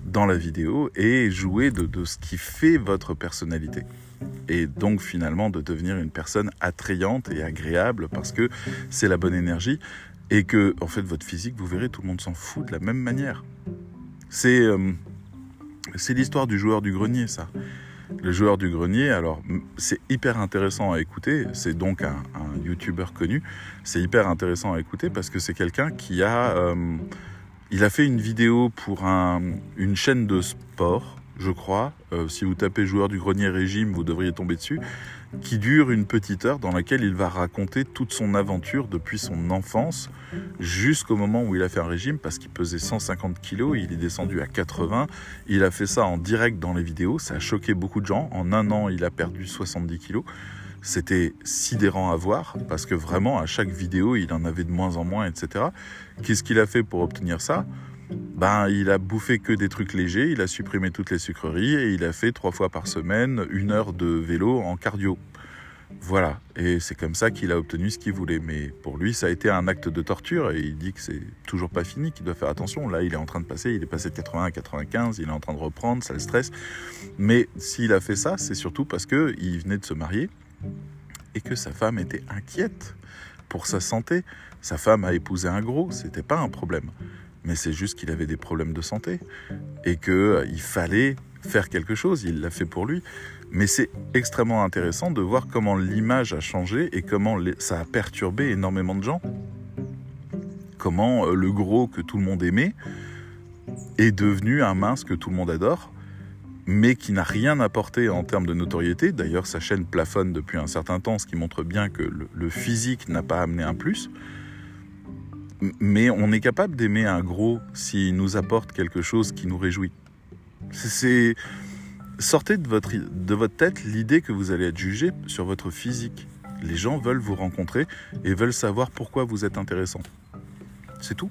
S1: dans la vidéo et jouer de, de ce qui fait votre personnalité. Et donc finalement de devenir une personne attrayante et agréable parce que c'est la bonne énergie et que en fait votre physique vous verrez tout le monde s'en fout de la même manière. C'est euh, c'est l'histoire du joueur du grenier ça. Le joueur du grenier alors c'est hyper intéressant à écouter. C'est donc un, youtubeur connu. C'est hyper intéressant à écouter parce que c'est quelqu'un qui a euh, il a fait une vidéo pour un, une chaîne de sport je crois, euh, si vous tapez joueur du grenier régime, vous devriez tomber dessus, qui dure une petite heure dans laquelle il va raconter toute son aventure depuis son enfance jusqu'au moment où il a fait un régime parce qu'il pesait 150 kilos, il est descendu à 80. Il a fait ça en direct dans les vidéos, ça a choqué beaucoup de gens. En un an, il a perdu 70 kilos. C'était sidérant à voir parce que vraiment à chaque vidéo, il en avait de moins en moins, etc. Qu'est-ce qu'il a fait pour obtenir ça? Ben, il a bouffé que des trucs légers, il a supprimé toutes les sucreries et il a fait trois fois par semaine une heure de vélo en cardio. Voilà, et c'est comme ça qu'il a obtenu ce qu'il voulait. Mais pour lui, ça a été un acte de torture et il dit que c'est toujours pas fini, qu'il doit faire attention. Là, il est en train de passer, il est passé de 80 à 95, il est en train de reprendre, ça le stresse. Mais s'il a fait ça, c'est surtout parce qu'il venait de se marier et que sa femme était inquiète pour sa santé. Sa femme a épousé un gros, c'était pas un problème mais c'est juste qu'il avait des problèmes de santé et qu'il euh, fallait faire quelque chose. Il l'a fait pour lui. Mais c'est extrêmement intéressant de voir comment l'image a changé et comment ça a perturbé énormément de gens. Comment euh, le gros que tout le monde aimait est devenu un mince que tout le monde adore, mais qui n'a rien apporté en termes de notoriété. D'ailleurs, sa chaîne plafonne depuis un certain temps, ce qui montre bien que le physique n'a pas amené un plus mais on est capable d'aimer un gros s'il nous apporte quelque chose qui nous réjouit. C'est sortez de votre de votre tête l'idée que vous allez être jugé sur votre physique. Les gens veulent vous rencontrer et veulent savoir pourquoi vous êtes intéressant. C'est tout.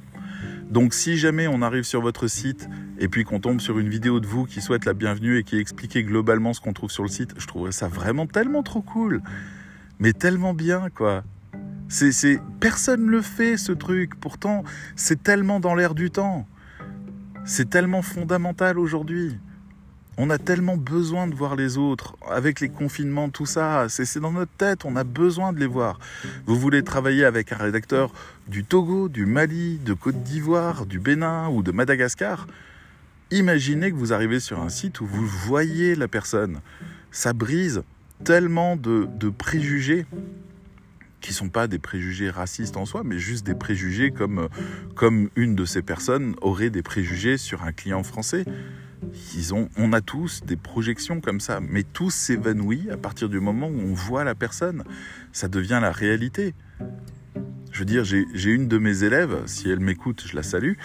S1: Donc si jamais on arrive sur votre site et puis qu'on tombe sur une vidéo de vous qui souhaite la bienvenue et qui explique globalement ce qu'on trouve sur le site, je trouverais ça vraiment tellement trop cool. Mais tellement bien quoi. C'est, personne le fait ce truc. Pourtant, c'est tellement dans l'air du temps. C'est tellement fondamental aujourd'hui. On a tellement besoin de voir les autres. Avec les confinements, tout ça, c'est, c'est dans notre tête. On a besoin de les voir. Vous voulez travailler avec un rédacteur du Togo, du Mali, de Côte d'Ivoire, du Bénin ou de Madagascar? Imaginez que vous arrivez sur un site où vous voyez la personne. Ça brise tellement de, de préjugés qui sont pas des préjugés racistes en soi, mais juste des préjugés comme, comme une de ces personnes aurait des préjugés sur un client français. Ils ont, on a tous des projections comme ça, mais tout s'évanouit à partir du moment où on voit la personne. Ça devient la réalité. Je veux dire, j'ai une de mes élèves, si elle m'écoute, je la salue,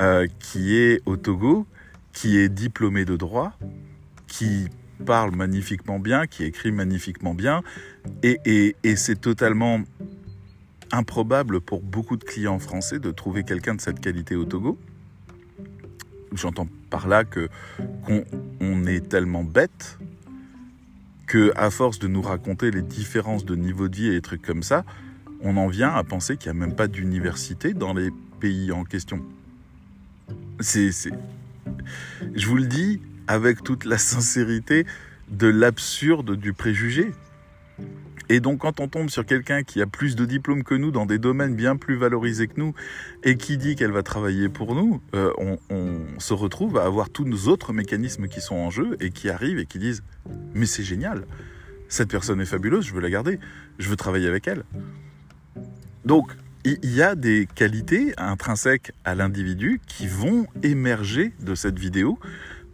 S1: euh, qui est au Togo, qui est diplômée de droit, qui parle magnifiquement bien, qui écrit magnifiquement bien, et, c'est totalement improbable pour beaucoup de clients français de trouver quelqu'un de cette qualité au Togo. J'entends par là que qu'on on est tellement bête que à force de nous raconter les différences de niveau de vie et des trucs comme ça, on en vient à penser qu'il n'y a même pas d'université dans les pays en question. C'est, je vous le dis, avec toute la sincérité de l'absurde du préjugé. Et donc quand on tombe sur quelqu'un qui a plus de diplômes que nous dans des domaines bien plus valorisés que nous et qui dit qu'elle va travailler pour nous, euh, on, on, se retrouve à avoir tous nos autres mécanismes qui sont en jeu et qui arrivent et qui disent mais c'est génial, cette personne est fabuleuse, je veux la garder, je veux travailler avec elle. Donc, il y a des qualités intrinsèques à l'individu qui vont émerger de cette vidéo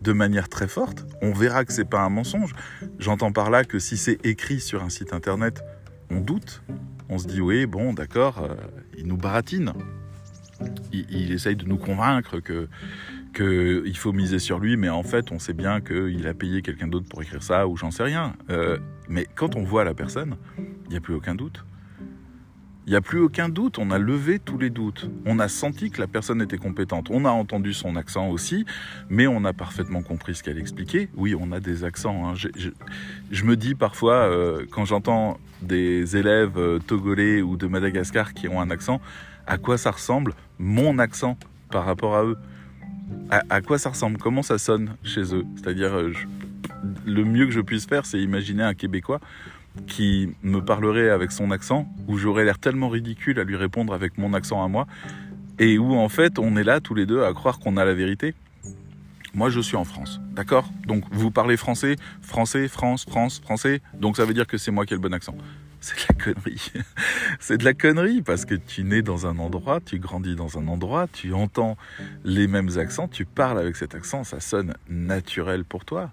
S1: de manière très forte. On verra que c'est pas un mensonge. J'entends par là que si c'est écrit sur un site internet, on doute. On se dit oui, bon, d'accord, euh, il nous baratine. Il, essaye de nous convaincre que qu'il faut miser sur lui, mais en fait, on sait bien qu'il a payé quelqu'un d'autre pour écrire ça, ou j'en sais rien. Euh, mais quand on voit la personne, il n'y a plus aucun doute. Il n'y a plus aucun doute, on a levé tous les doutes. On a senti que la personne était compétente. On a entendu son accent aussi, mais on a parfaitement compris ce qu'elle expliquait. Oui, on a des accents. Hein. Je, me dis parfois, euh, quand j'entends des élèves euh, togolais ou de Madagascar qui ont un accent, à quoi ça ressemble mon accent par rapport à eux? À, à quoi ça ressemble? Comment ça sonne chez eux? C'est-à-dire, euh, le mieux que je puisse faire, c'est imaginer un Québécois qui me parlerait avec son accent, où j'aurais l'air tellement ridicule à lui répondre avec mon accent à moi, et où en fait on est là tous les deux à croire qu'on a la vérité. Moi je suis en France, d'accord? Donc vous parlez français, français, France, France, français, donc ça veut dire que c'est moi qui ai le bon accent. C'est de la connerie. [LAUGHS] c'est de la connerie parce que tu nais dans un endroit, tu grandis dans un endroit, tu entends les mêmes accents, tu parles avec cet accent, ça sonne naturel pour toi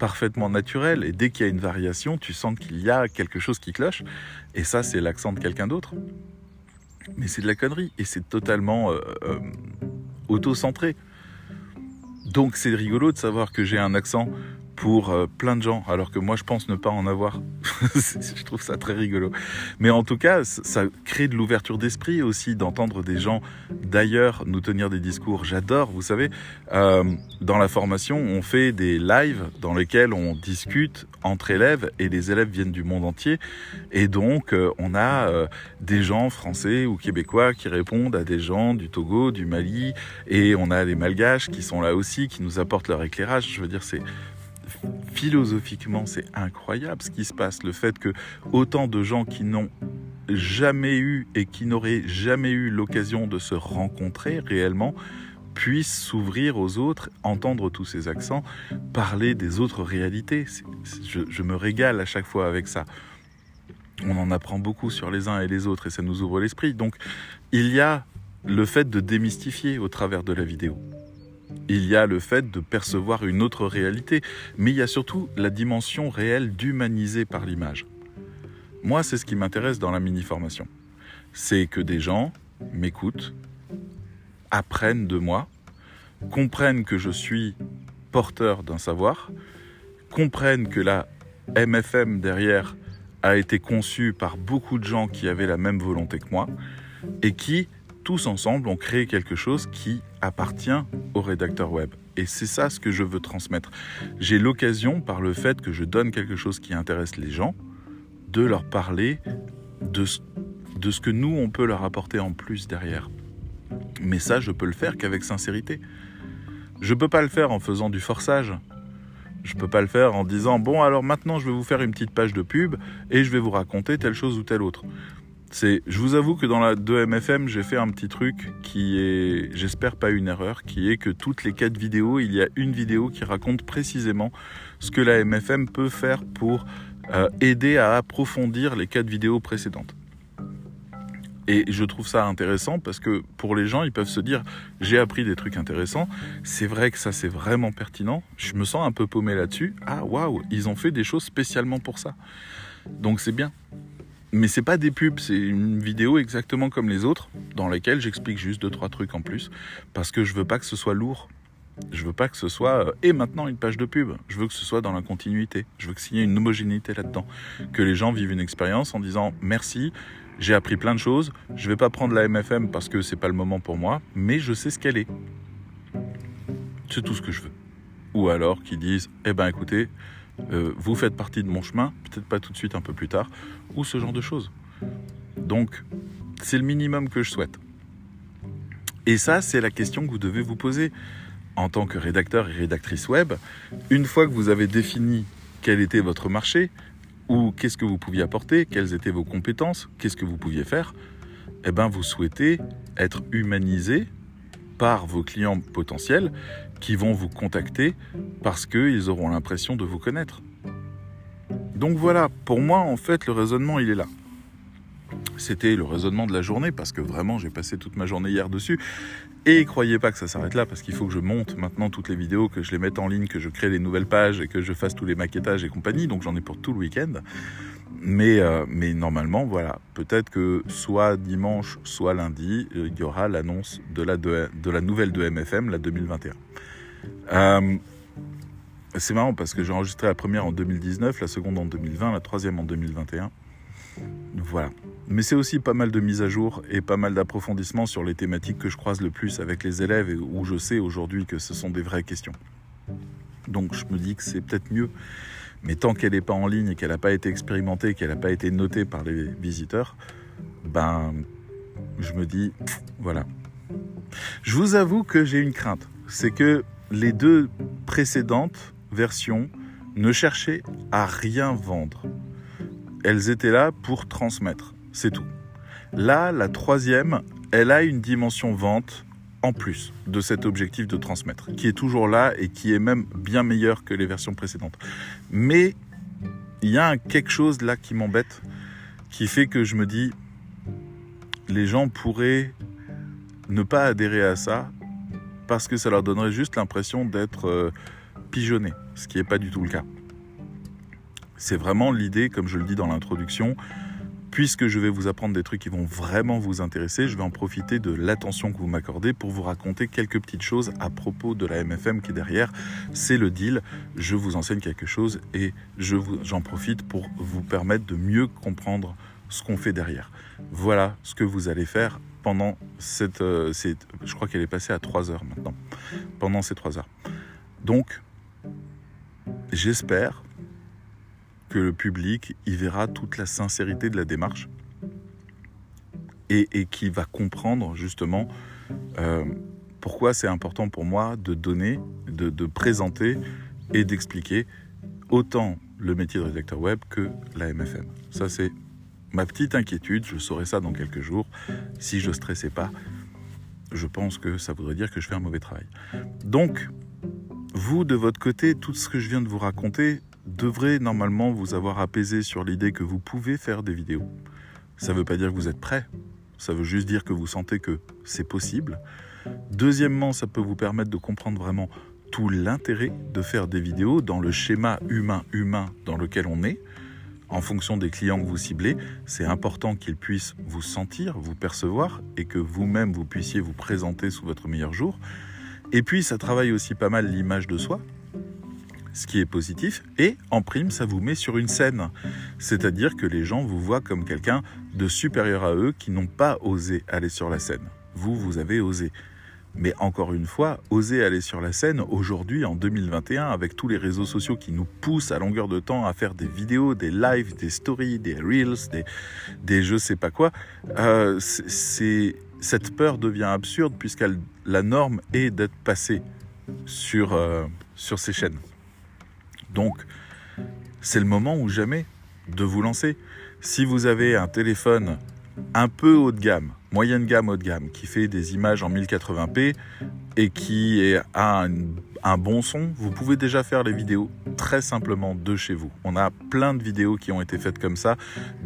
S1: parfaitement naturel. Et dès qu'il y a une variation, tu sens qu'il y a quelque chose qui cloche. Et ça, c'est l'accent de quelqu'un d'autre. Mais c'est de la connerie. Et c'est totalement euh, euh, auto-centré. Donc c'est rigolo de savoir que j'ai un accent pour euh, plein de gens, alors que moi je pense ne pas en avoir. [LAUGHS] je trouve ça très rigolo. Mais en tout cas, ça crée de l'ouverture d'esprit aussi d'entendre des gens d'ailleurs nous tenir des discours. J'adore, vous savez, euh, dans la formation, on fait des lives dans lesquels on discute entre élèves et les élèves viennent du monde entier. Et donc, euh, on a des gens français ou québécois qui répondent à des gens du Togo, du Mali, et on a les malgaches qui sont là aussi, qui nous apportent leur éclairage. Je veux dire, c'est philosophiquement, c'est incroyable ce qui se passe. Le fait que autant de gens qui n'ont jamais eu et qui n'auraient jamais eu l'occasion de se rencontrer réellement puissent s'ouvrir aux autres, entendre tous ces accents, parler des autres réalités. je, je me régale à chaque fois avec ça. On en apprend beaucoup sur les uns et les autres et ça nous ouvre l'esprit. Donc il y a le fait de démystifier au travers de la vidéo. Il y a le fait de percevoir une autre réalité, mais il y a surtout la dimension réelle d'humaniser par l'image. Moi, c'est ce qui m'intéresse dans la mini-formation. C'est que des gens m'écoutent, apprennent de moi, comprennent que je suis porteur d'un savoir, comprennent que la MFM derrière a été conçue par beaucoup de gens qui avaient la même volonté que moi et qui, tous ensemble, ont créé quelque chose qui appartient au rédacteur web. Et c'est ça ce que je veux transmettre. J'ai l'occasion, par le fait que je donne quelque chose qui intéresse les gens, de leur parler de ce, de ce que nous, on peut leur apporter en plus derrière. Mais ça, je peux le faire qu'avec sincérité. Je peux pas le faire en faisant du forçage. Je peux pas le faire en disant bon alors maintenant je vais vous faire une petite page de pub et je vais vous raconter telle chose ou telle autre. Je vous avoue que dans la 2MFM, j'ai fait un petit truc qui est, j'espère pas une erreur, qui est que toutes les quatre vidéos, il y a une vidéo qui raconte précisément ce que la MFM peut faire pour euh, aider à approfondir les quatre vidéos précédentes. Et je trouve ça intéressant parce que pour les gens, ils peuvent se dire j'ai appris des trucs intéressants. C'est vrai que ça c'est vraiment pertinent. Je me sens un peu paumé là-dessus. Ah waouh, ils ont fait des choses spécialement pour ça. Donc c'est bien. Mais c'est pas des pubs, c'est une vidéo exactement comme les autres, dans laquelle j'explique juste deux trois trucs en plus, parce que je veux pas que ce soit lourd. Je veux pas que ce soit euh, et maintenant une page de pub. Je veux que ce soit dans la continuité. Je veux qu'il y ait une homogénéité là-dedans, que les gens vivent une expérience en disant merci, j'ai appris plein de choses. Je vais pas prendre la MFM parce que c'est pas le moment pour moi, mais je sais ce qu'elle est. C'est tout ce que je veux. Ou alors qu'ils disent eh ben écoutez, euh, vous faites partie de mon chemin, peut-être pas tout de suite, un peu plus tard, ou ce genre de choses. Donc, c'est le minimum que je souhaite. Et ça, c'est la question que vous devez vous poser en tant que rédacteur et rédactrice web. Une fois que vous avez défini quel était votre marché, ou qu'est-ce que vous pouviez apporter, quelles étaient vos compétences, qu'est-ce que vous pouviez faire, eh ben vous souhaitez être humanisé par vos clients potentiels qui vont vous contacter parce qu'ils auront l'impression de vous connaître. Donc voilà, pour moi, en fait, le raisonnement, il est là. C'était le raisonnement de la journée parce que vraiment j'ai passé toute ma journée hier dessus. Et croyez pas que ça s'arrête là parce qu'il faut que je monte maintenant toutes les vidéos, que je les mette en ligne, que je crée les nouvelles pages et que je fasse tous les maquettages et compagnie. Donc j'en ai pour tout le week-end. Mais, euh, mais normalement, voilà, peut-être que soit dimanche, soit lundi, euh, il y aura l'annonce de la, de, la nouvelle de MFM, la 2021. Euh, c'est marrant parce que j'ai enregistré la première en 2019, la seconde en 2020, la troisième en 2021. Voilà. Mais c'est aussi pas mal de mises à jour et pas mal d'approfondissements sur les thématiques que je croise le plus avec les élèves et où je sais aujourd'hui que ce sont des vraies questions. Donc je me dis que c'est peut-être mieux. Mais tant qu'elle n'est pas en ligne et qu'elle n'a pas été expérimentée, qu'elle n'a pas été notée par les visiteurs, ben je me dis, voilà. Je vous avoue que j'ai une crainte. C'est que les deux précédentes versions ne cherchaient à rien vendre. Elles étaient là pour transmettre. C'est tout. Là, la troisième, elle a une dimension vente en plus de cet objectif de transmettre, qui est toujours là et qui est même bien meilleur que les versions précédentes. Mais il y a quelque chose là qui m'embête, qui fait que je me dis, les gens pourraient ne pas adhérer à ça parce que ça leur donnerait juste l'impression d'être euh, pigeonnés, ce qui n'est pas du tout le cas. C'est vraiment l'idée, comme je le dis dans l'introduction, puisque je vais vous apprendre des trucs qui vont vraiment vous intéresser, je vais en profiter de l'attention que vous m'accordez pour vous raconter quelques petites choses à propos de la MFM qui est derrière. C'est le deal, je vous enseigne quelque chose et j'en profite pour vous permettre de mieux comprendre ce qu'on fait derrière. Voilà ce que vous allez faire pendant cette... Euh, je crois qu'elle est passée à 3 heures maintenant. Pendant ces 3 heures. Donc, j'espère que le public y verra toute la sincérité de la démarche et, et qui va comprendre justement euh, pourquoi c'est important pour moi de donner, de, de présenter et d'expliquer autant le métier de rédacteur web que la MFM. Ça c'est ma petite inquiétude, je saurai ça dans quelques jours. Si je stressais pas, je pense que ça voudrait dire que je fais un mauvais travail. Donc, vous, de votre côté, tout ce que je viens de vous raconter, devrait normalement vous avoir apaisé sur l'idée que vous pouvez faire des vidéos. Ça ne veut pas dire que vous êtes prêt, ça veut juste dire que vous sentez que c'est possible. Deuxièmement, ça peut vous permettre de comprendre vraiment tout l'intérêt de faire des vidéos dans le schéma humain-humain dans lequel on est. En fonction des clients que vous ciblez, c'est important qu'ils puissent vous sentir, vous percevoir et que vous-même vous puissiez vous présenter sous votre meilleur jour. Et puis ça travaille aussi pas mal l'image de soi, ce qui est positif, et en prime, ça vous met sur une scène. C'est-à-dire que les gens vous voient comme quelqu'un de supérieur à eux qui n'ont pas osé aller sur la scène. Vous, vous avez osé. Mais encore une fois, oser aller sur la scène aujourd'hui, en 2021, avec tous les réseaux sociaux qui nous poussent à longueur de temps à faire des vidéos, des lives, des stories, des reels, des, des je sais pas quoi, euh, cette peur devient absurde puisque la norme est d'être passé sur, euh, sur ces chaînes. Donc, c'est le moment ou jamais de vous lancer. Si vous avez un téléphone un peu haut de gamme, moyenne gamme, haut de gamme, qui fait des images en 1080p et qui a un, bon son, vous pouvez déjà faire les vidéos très simplement de chez vous. On a plein de vidéos qui ont été faites comme ça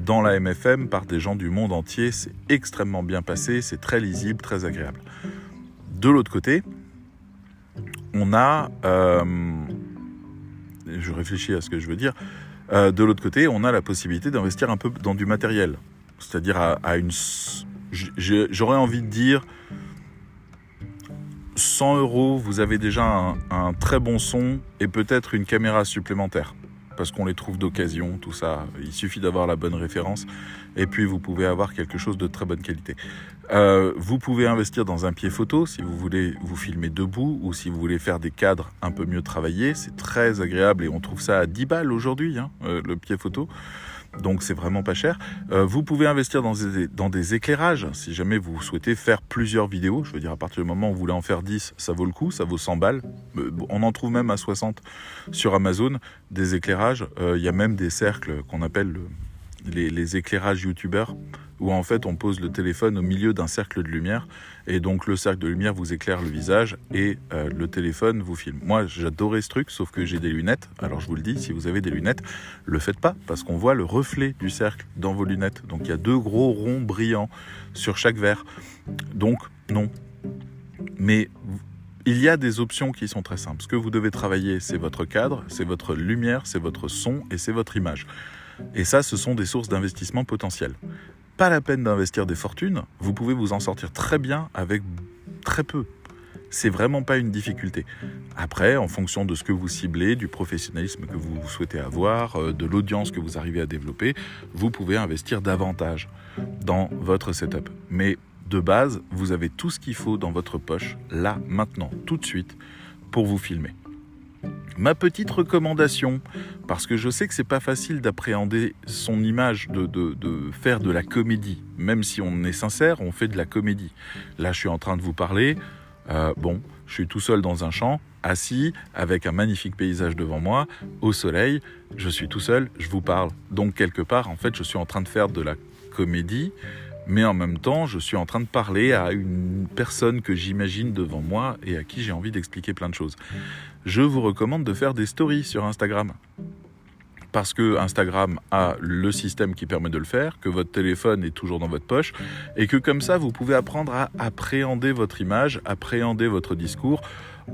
S1: dans la MFM par des gens du monde entier. C'est extrêmement bien passé, c'est très lisible, très agréable. De l'autre côté, on a... Euh, je réfléchis à ce que je veux dire. Euh, de l'autre côté, on a la possibilité d'investir un peu dans du matériel. C'est-à-dire à, une... J'aurais envie de dire 100 euros, vous avez déjà un, un très bon son et peut-être une caméra supplémentaire parce qu'on les trouve d'occasion, tout ça. Il suffit d'avoir la bonne référence et puis vous pouvez avoir quelque chose de très bonne qualité. Euh, vous pouvez investir dans un pied photo si vous voulez vous filmer debout ou si vous voulez faire des cadres un peu mieux travaillés. C'est très agréable et on trouve ça à 10 balles aujourd'hui, hein, euh, le pied photo donc c'est vraiment pas cher. Euh, vous pouvez investir dans des, éclairages si jamais vous souhaitez faire plusieurs vidéos. Je veux dire, à partir du moment où vous voulez en faire 10, ça vaut le coup, ça vaut 100 balles. Euh, on en trouve même à 60 sur Amazon, des éclairages. Euh, il y a même des cercles qu'on appelle le, les, les, éclairages youtubeurs. Où en fait on pose le téléphone au milieu d'un cercle de lumière et donc le cercle de lumière vous éclaire le visage et euh, le téléphone vous filme. Moi j'adorais ce truc sauf que j'ai des lunettes. Alors je vous le dis, si vous avez des lunettes, le faites pas parce qu'on voit le reflet du cercle dans vos lunettes. Donc il y a deux gros ronds brillants sur chaque verre. Donc non. Mais il y a des options qui sont très simples. Ce que vous devez travailler, c'est votre cadre, c'est votre lumière, c'est votre son et c'est votre image. Et ça, ce sont des sources d'investissement potentielles. Pas la peine d'investir des fortunes, vous pouvez vous en sortir très bien avec très peu. C'est vraiment pas une difficulté. Après, en fonction de ce que vous ciblez, du professionnalisme que vous souhaitez avoir, euh, de l'audience que vous arrivez à développer, vous pouvez investir davantage dans votre setup. Mais de base, vous avez tout ce qu'il faut dans votre poche, là, maintenant, tout de suite, pour vous filmer. Ma petite recommandation, parce que je sais que c'est pas facile d'appréhender son image, de, faire de la comédie. Même si on est sincère, on fait de la comédie. Là, je suis en train de vous parler. Euh, bon, je suis tout seul dans un champ, assis, avec un magnifique paysage devant moi, au soleil. Je suis tout seul, je vous parle. Donc, quelque part, en fait, je suis en train de faire de la comédie mais en même temps, je suis en train de parler à une personne que j'imagine devant moi et à qui j'ai envie d'expliquer plein de choses. Je vous recommande de faire des stories sur Instagram. Parce que Instagram a le système qui permet de le faire, que votre téléphone est toujours dans votre poche, et que comme ça, vous pouvez apprendre à appréhender votre image, appréhender votre discours,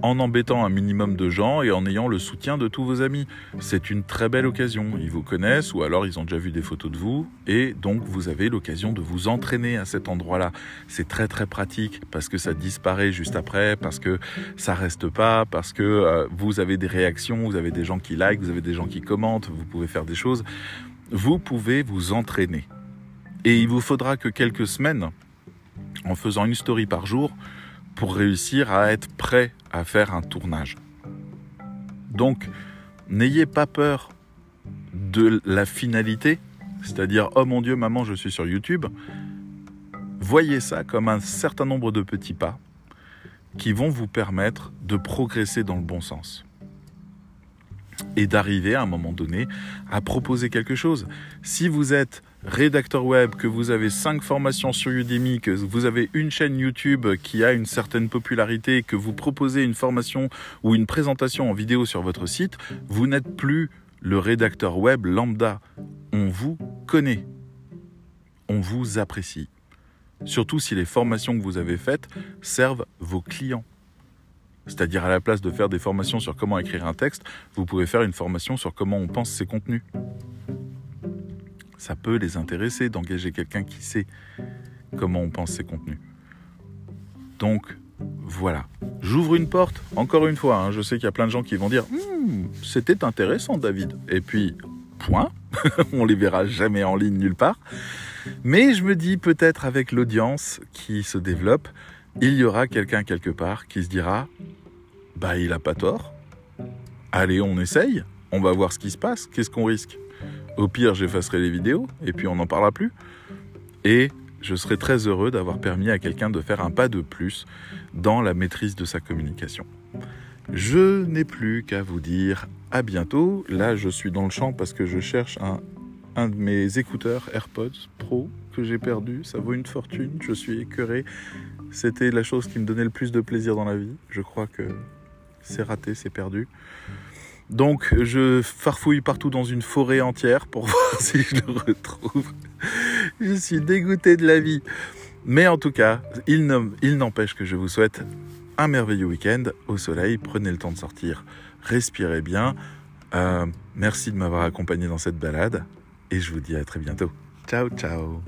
S1: en embêtant un minimum de gens et en ayant le soutien de tous vos amis. C'est une très belle occasion. Ils vous connaissent ou alors ils ont déjà vu des photos de vous et donc vous avez l'occasion de vous entraîner à cet endroit-là. C'est très très pratique parce que ça disparaît juste après, parce que ça reste pas, parce que euh, vous avez des réactions, vous avez des gens qui like, vous avez des gens qui commentent, vous pouvez faire des choses. Vous pouvez vous entraîner. Et il vous faudra que quelques semaines en faisant une story par jour pour réussir à être prêt à faire un tournage. Donc, n'ayez pas peur de la finalité, c'est-à-dire oh mon Dieu, maman, je suis sur YouTube. Voyez ça comme un certain nombre de petits pas qui vont vous permettre de progresser dans le bon sens et d'arriver à un moment donné à proposer quelque chose. Si vous êtes rédacteur web, que vous avez cinq formations sur Udemy, que vous avez une chaîne YouTube qui a une certaine popularité, que vous proposez une formation ou une présentation en vidéo sur votre site, vous n'êtes plus le rédacteur web lambda. On vous connaît. On vous apprécie. Surtout si les formations que vous avez faites servent vos clients. C'est-à-dire à la place de faire des formations sur comment écrire un texte, vous pouvez faire une formation sur comment on pense ses contenus ça peut les intéresser d'engager quelqu'un qui sait comment on pense ses contenus. Donc voilà, j'ouvre une porte, encore une fois, hein, je sais qu'il y a plein de gens qui vont dire hmm, c'était intéressant David, et puis point, [LAUGHS] on les verra jamais en ligne nulle part. Mais je me dis peut-être avec l'audience qui se développe, il y aura quelqu'un quelque part qui se dira bah il a pas tort. Allez, on essaye, on va voir ce qui se passe, qu'est-ce qu'on risque? Au pire, j'effacerai les vidéos et puis on n'en parlera plus. Et je serai très heureux d'avoir permis à quelqu'un de faire un pas de plus dans la maîtrise de sa communication. Je n'ai plus qu'à vous dire à bientôt. Là, je suis dans le champ parce que je cherche un, de mes écouteurs AirPods Pro que j'ai perdu. Ça vaut une fortune. Je suis écœuré. C'était la chose qui me donnait le plus de plaisir dans la vie. Je crois que c'est raté, c'est perdu. Donc je farfouille partout dans une forêt entière pour [LAUGHS] voir si je le retrouve. je suis dégoûté de la vie. Mais en tout cas, il n'empêche que je vous souhaite un merveilleux week-end au soleil. Prenez le temps de sortir, respirez bien. Euh, merci de m'avoir accompagné dans cette balade et je vous dis à très bientôt. Ciao ciao